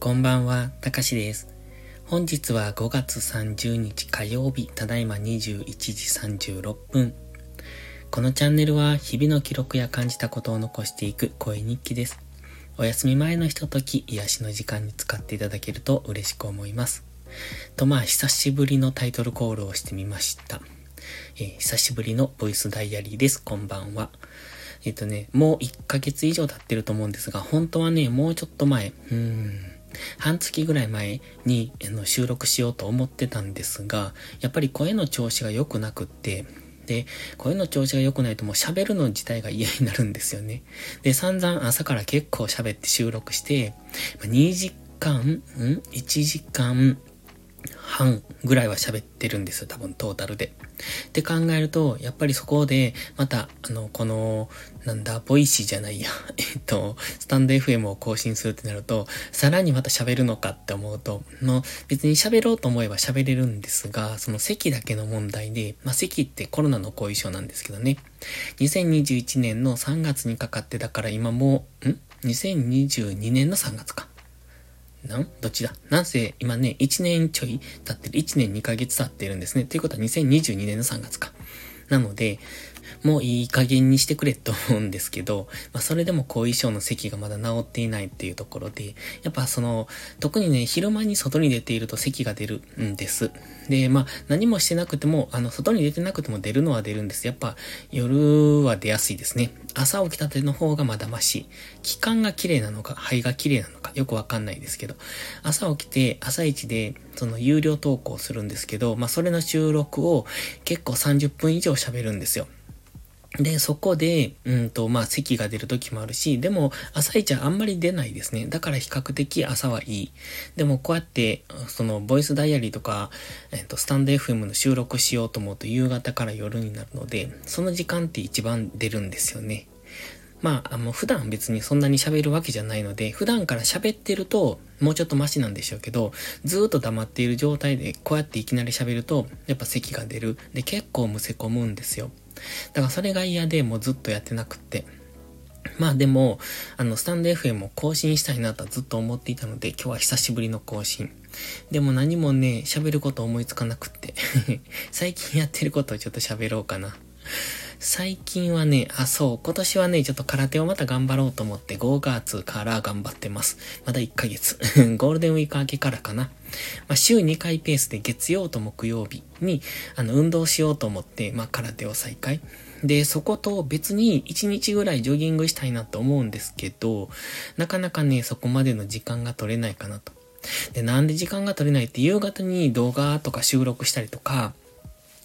こんばんは、たかしです。本日は5月30日火曜日、ただいま21時36分。このチャンネルは日々の記録や感じたことを残していく声日記です。お休み前のひととき、癒しの時間に使っていただけると嬉しく思います。とまあ、久しぶりのタイトルコールをしてみました。えー、久しぶりのボイスダイアリーです。こんばんは。えっ、とね、もう1ヶ月以上経ってると思うんですが、本当はね、もうちょっと前、うーん、半月ぐらい前にあの収録しようと思ってたんですが、やっぱり声の調子が良くなくって、で、声の調子が良くないともう喋るの自体が嫌になるんですよね。で、散々朝から結構喋って収録して、2時間、ん ?1 時間半ぐらいは喋ってるんですよ、多分トータルで。って考えると、やっぱりそこで、また、あの、この、なんだ、ボイシーじゃないや、えっと、スタンド FM を更新するってなると、さらにまた喋るのかって思うと、もう別に喋ろうと思えば喋れるんですが、その席だけの問題で、まあ、席ってコロナの後遺症なんですけどね。2021年の3月にかかってだから今もう、ん ?2022 年の3月か。なんどっちだ？なんせ今ね、1年ちょい経ってる、1年2ヶ月経ってるんですね。ということは2022年の3月か。なので、もういい加減にしてくれと思うんですけど、まあそれでも後遺症の咳がまだ治っていないっていうところで、やっぱその、特にね、昼間に外に出ていると咳が出るんです。で、まあ何もしてなくても、あの、外に出てなくても出るのは出るんです。やっぱ夜は出やすいですね。朝起きたての方がまだまし。気管が綺麗なのか、肺が綺麗なのか、よくわかんないですけど、朝起きて、朝一で、その有料投稿するんですけど、まあそれの収録を結構30分以上喋るんですよ。で、そこで、うんと、まあ、咳が出る時もあるし、でも、朝一はあんまり出ないですね。だから比較的朝はいい。でも、こうやって、その、ボイスダイアリーとか、えっ、と、スタンド FM の収録しようと思うと夕方から夜になるので、その時間って一番出るんですよね。まあ、あの、普段別にそんなに喋るわけじゃないので、普段から喋ってると、もうちょっとマシなんでしょうけど、ずっと黙っている状態で、こうやっていきなり喋ると、やっぱ咳が出る。で、結構むせ込むんですよ。だからそれが嫌でもうずっとやってなくって。まあでも、あの、スタンド FM を更新したいなとはずっと思っていたので、今日は久しぶりの更新。でも何もね、喋ること思いつかなくって 最近やってることをちょっと喋ろうかな。最近はね、あ、そう、今年はね、ちょっと空手をまた頑張ろうと思って5月から頑張ってます。まだ1ヶ月。ゴールデンウィーク明けからかな。まあ、週2回ペースで月曜と木曜日に、あの、運動しようと思って、まあ、空手を再開。で、そこと別に1日ぐらいジョギングしたいなと思うんですけど、なかなかね、そこまでの時間が取れないかなと。で、なんで時間が取れないって夕方に動画とか収録したりとか、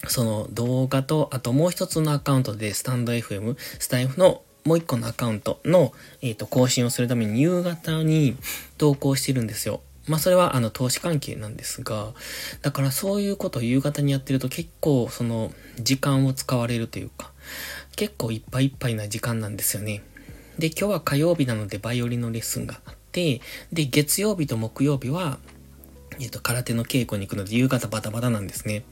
その動画と、あともう一つのアカウントでスタンド FM、スタイフのもう一個のアカウントの、えっ、ー、と、更新をするために夕方に投稿してるんですよ。まあそれはあの投資関係なんですが、だからそういうことを夕方にやってると結構その時間を使われるというか、結構いっぱいいっぱいな時間なんですよね。で、今日は火曜日なのでバイオリンのレッスンがあって、で、月曜日と木曜日はえっ、と、空手の稽古に行くので夕方バタバタなんですね。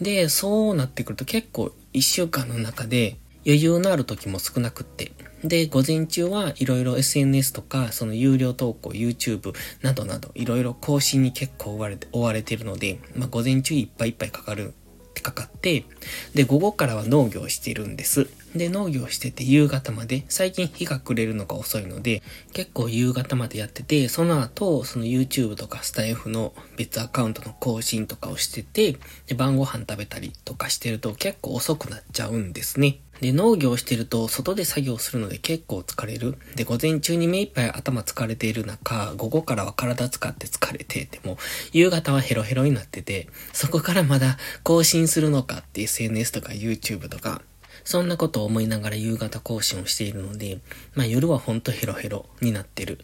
で、そうなってくると結構一週間の中で余裕のある時も少なくって。で、午前中はいろいろ SNS とか、その有料投稿、YouTube などなど、いろいろ更新に結構追われて、追われてるので、まあ午前中いっぱいいっぱいかかるかかって、で、午後からは農業してるんです。で、農業してて夕方まで、最近日が暮れるのが遅いので、結構夕方までやってて、その後、その YouTube とかスタイフの別アカウントの更新とかをしてて、で、晩ご飯食べたりとかしてると結構遅くなっちゃうんですね。で、農業してると外で作業するので結構疲れる。で、午前中に目いっぱい頭疲れている中、午後からは体使って疲れてても、夕方はヘロヘロになってて、そこからまだ更新するのかって SNS とか YouTube とか、そんなことを思いながら夕方更新をしているので、まあ夜はほんとヘロヘロになってる。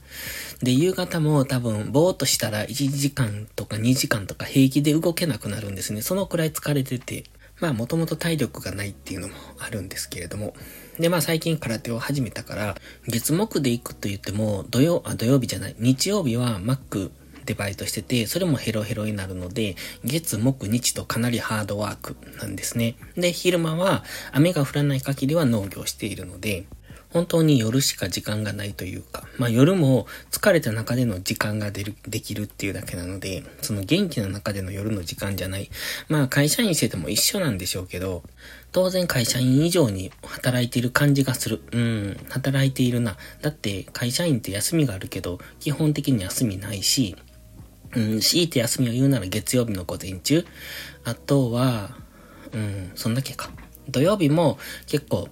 で、夕方も多分ぼーっとしたら1時間とか2時間とか平気で動けなくなるんですね。そのくらい疲れてて、まあもともと体力がないっていうのもあるんですけれども。で、まあ最近空手を始めたから、月木で行くと言っても、土曜、あ、土曜日じゃない、日曜日はマックでバイトしてて、それもヘロヘロになるので、月、木、日とかなりハードワークなんですね。で、昼間は雨が降らない限りは農業しているので、本当に夜しか時間がないというか、まあ夜も疲れた中での時間が出る、できるっていうだけなので、その元気な中での夜の時間じゃない。まあ会社員してても一緒なんでしょうけど、当然会社員以上に働いている感じがする。うん、働いているな。だって会社員って休みがあるけど、基本的に休みないし、うん、強いて休みを言うなら月曜日の午前中。あとは、うん、そんだけか。土曜日も結構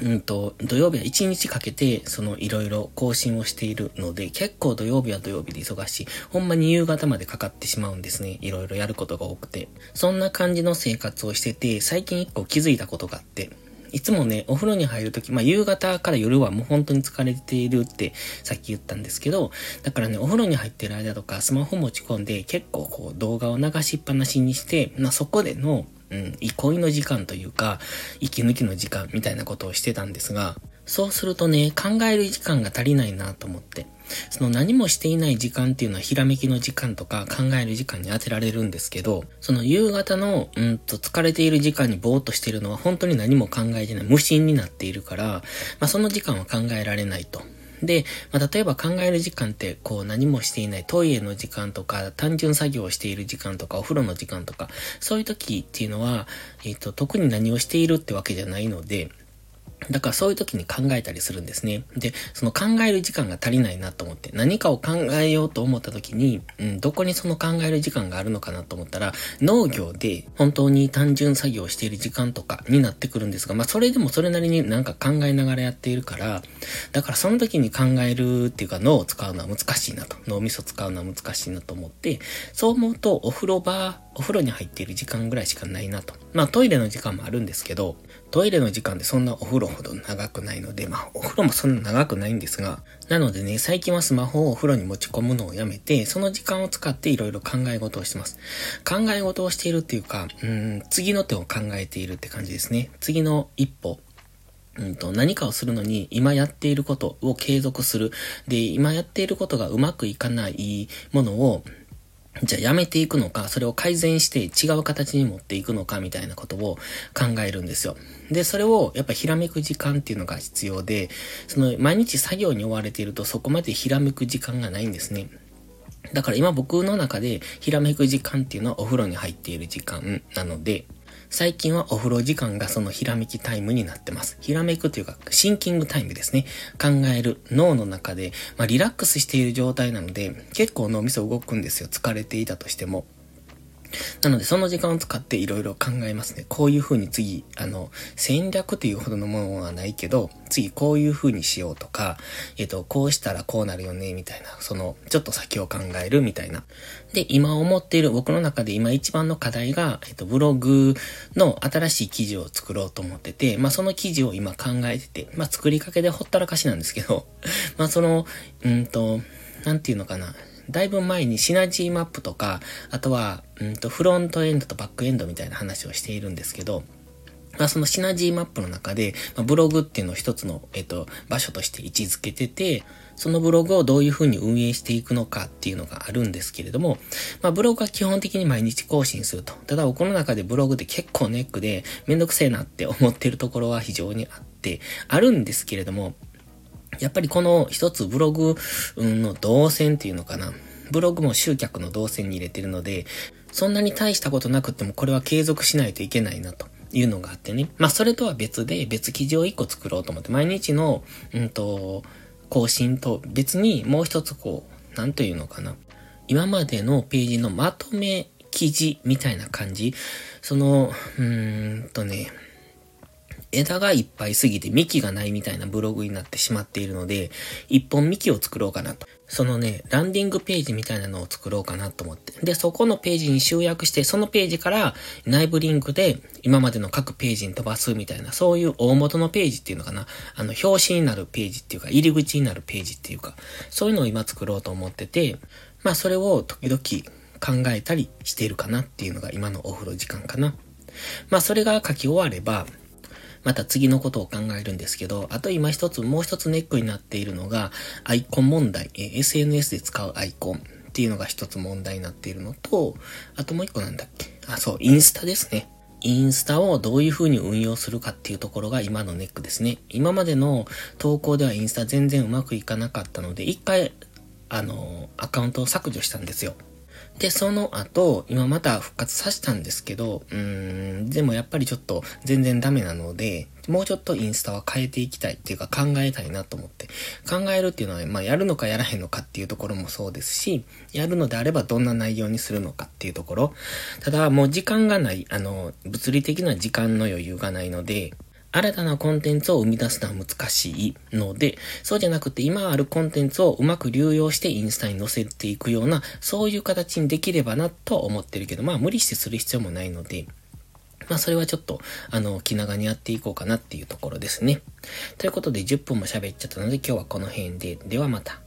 うんと、土曜日は1日かけて、そのいろいろ更新をしているので、結構土曜日は土曜日で忙しい。ほんまに夕方までかかってしまうんですね。いろいろやることが多くて。そんな感じの生活をしてて、最近一個気づいたことがあって、いつもね、お風呂に入るとき、まあ、夕方から夜はもう本当に疲れているってさっき言ったんですけど、だからね、お風呂に入ってる間とかスマホ持ち込んで結構こう動画を流しっぱなしにして、まあ、そこでのうん、憩いの時間というか、息抜きの時間みたいなことをしてたんですが、そうするとね、考える時間が足りないなと思って。その何もしていない時間っていうのはひらめきの時間とか考える時間に当てられるんですけど、その夕方の、うんと疲れている時間にぼーっとしてるのは本当に何も考えてない、無心になっているから、まあその時間は考えられないと。で、まあ、例えば考える時間って、こう何もしていないトイレの時間とか、単純作業をしている時間とか、お風呂の時間とか、そういう時っていうのは、えっ、ー、と、特に何をしているってわけじゃないので、だからそういう時に考えたりするんですね。で、その考える時間が足りないなと思って、何かを考えようと思った時に、うん、どこにその考える時間があるのかなと思ったら、農業で本当に単純作業をしている時間とかになってくるんですが、まあそれでもそれなりになんか考えながらやっているから、だからその時に考えるっていうか脳を使うのは難しいなと、脳みそ使うのは難しいなと思って、そう思うとお風呂場、お風呂に入っている時間ぐらいしかないなと。まあトイレの時間もあるんですけど、トイレの時間でそんなお風呂ほど長くないので、まあ、お風呂もそんな長くないんですが、なのでね、最近はスマホをお風呂に持ち込むのをやめて、その時間を使っていろいろ考え事をしてます。考え事をしているっていうか、うん、次の手を考えているって感じですね。次の一歩、うんと、何かをするのに、今やっていることを継続する。で、今やっていることがうまくいかないものを、じゃあやめていくのか、それを改善して違う形に持っていくのかみたいなことを考えるんですよ。で、それをやっぱひらめく時間っていうのが必要で、その毎日作業に追われているとそこまでひらめく時間がないんですね。だから今僕の中でひらめく時間っていうのはお風呂に入っている時間なので、最近はお風呂時間がそのひらめきタイムになってます。ひらめくというか、シンキングタイムですね。考える脳の中で、まあ、リラックスしている状態なので、結構脳みそ動くんですよ。疲れていたとしても。なので、その時間を使っていろいろ考えますね。こういう風に次、あの、戦略というほどのものはないけど、次こういう風にしようとか、えっ、と、こうしたらこうなるよね、みたいな、その、ちょっと先を考えるみたいな。で、今思っている、僕の中で今一番の課題が、えっ、と、ブログの新しい記事を作ろうと思ってて、まあ、その記事を今考えてて、まあ、作りかけでほったらかしなんですけど、まあ、その、うんと、なんていうのかな。だいぶ前にシナジーマップとか、あとは、うんと、フロントエンドとバックエンドみたいな話をしているんですけど、まあ、そのシナジーマップの中で、まあ、ブログっていうのを一つの、えっと、場所として位置づけてて、そのブログをどういうふうに運営していくのかっていうのがあるんですけれども、まあ、ブログは基本的に毎日更新すると。ただ、僕の中でブログで結構ネックでめんどくせえなって思ってるところは非常にあって、あるんですけれども、やっぱりこの一つブログの動線っていうのかな。ブログも集客の動線に入れてるので、そんなに大したことなくてもこれは継続しないといけないなというのがあってね。まあそれとは別で別記事を一個作ろうと思って、毎日の、うんと、更新と別にもう一つこう、なんというのかな。今までのページのまとめ記事みたいな感じ。その、うーんとね、枝がいっぱいすぎて幹がないみたいなブログになってしまっているので、一本幹を作ろうかなと。そのね、ランディングページみたいなのを作ろうかなと思って。で、そこのページに集約して、そのページから内部リンクで今までの各ページに飛ばすみたいな、そういう大元のページっていうのかな。あの、表紙になるページっていうか、入り口になるページっていうか、そういうのを今作ろうと思ってて、まあそれを時々考えたりしているかなっていうのが今のお風呂時間かな。まあそれが書き終われば、また次のことを考えるんですけど、あと今一つ、もう一つネックになっているのが、アイコン問題、え SNS で使うアイコンっていうのが一つ問題になっているのと、あともう一個なんだっけ？あ、そう、インスタですね。インスタをどういう風に運用するかっていうところが今のネックですね。今までの投稿ではインスタ全然うまくいかなかったので、一回、あの、アカウントを削除したんですよ。で、その後、今また復活させたんですけど、うーん、でもやっぱりちょっと全然ダメなので、もうちょっとインスタは変えていきたいっていうか考えたいなと思って。考えるっていうのは、まあやるのかやらへんのかっていうところもそうですし、やるのであればどんな内容にするのかっていうところ。ただもう時間がない、あの、物理的な時間の余裕がないので、新たなコンテンツを生み出すのは難しいので、そうじゃなくて今あるコンテンツをうまく流用してインスタに載せていくような、そういう形にできればなと思ってるけど、まあ無理してする必要もないので、まあそれはちょっと、あの、気長にやっていこうかなっていうところですね。ということで10分も喋っちゃったので今日はこの辺で、ではまた。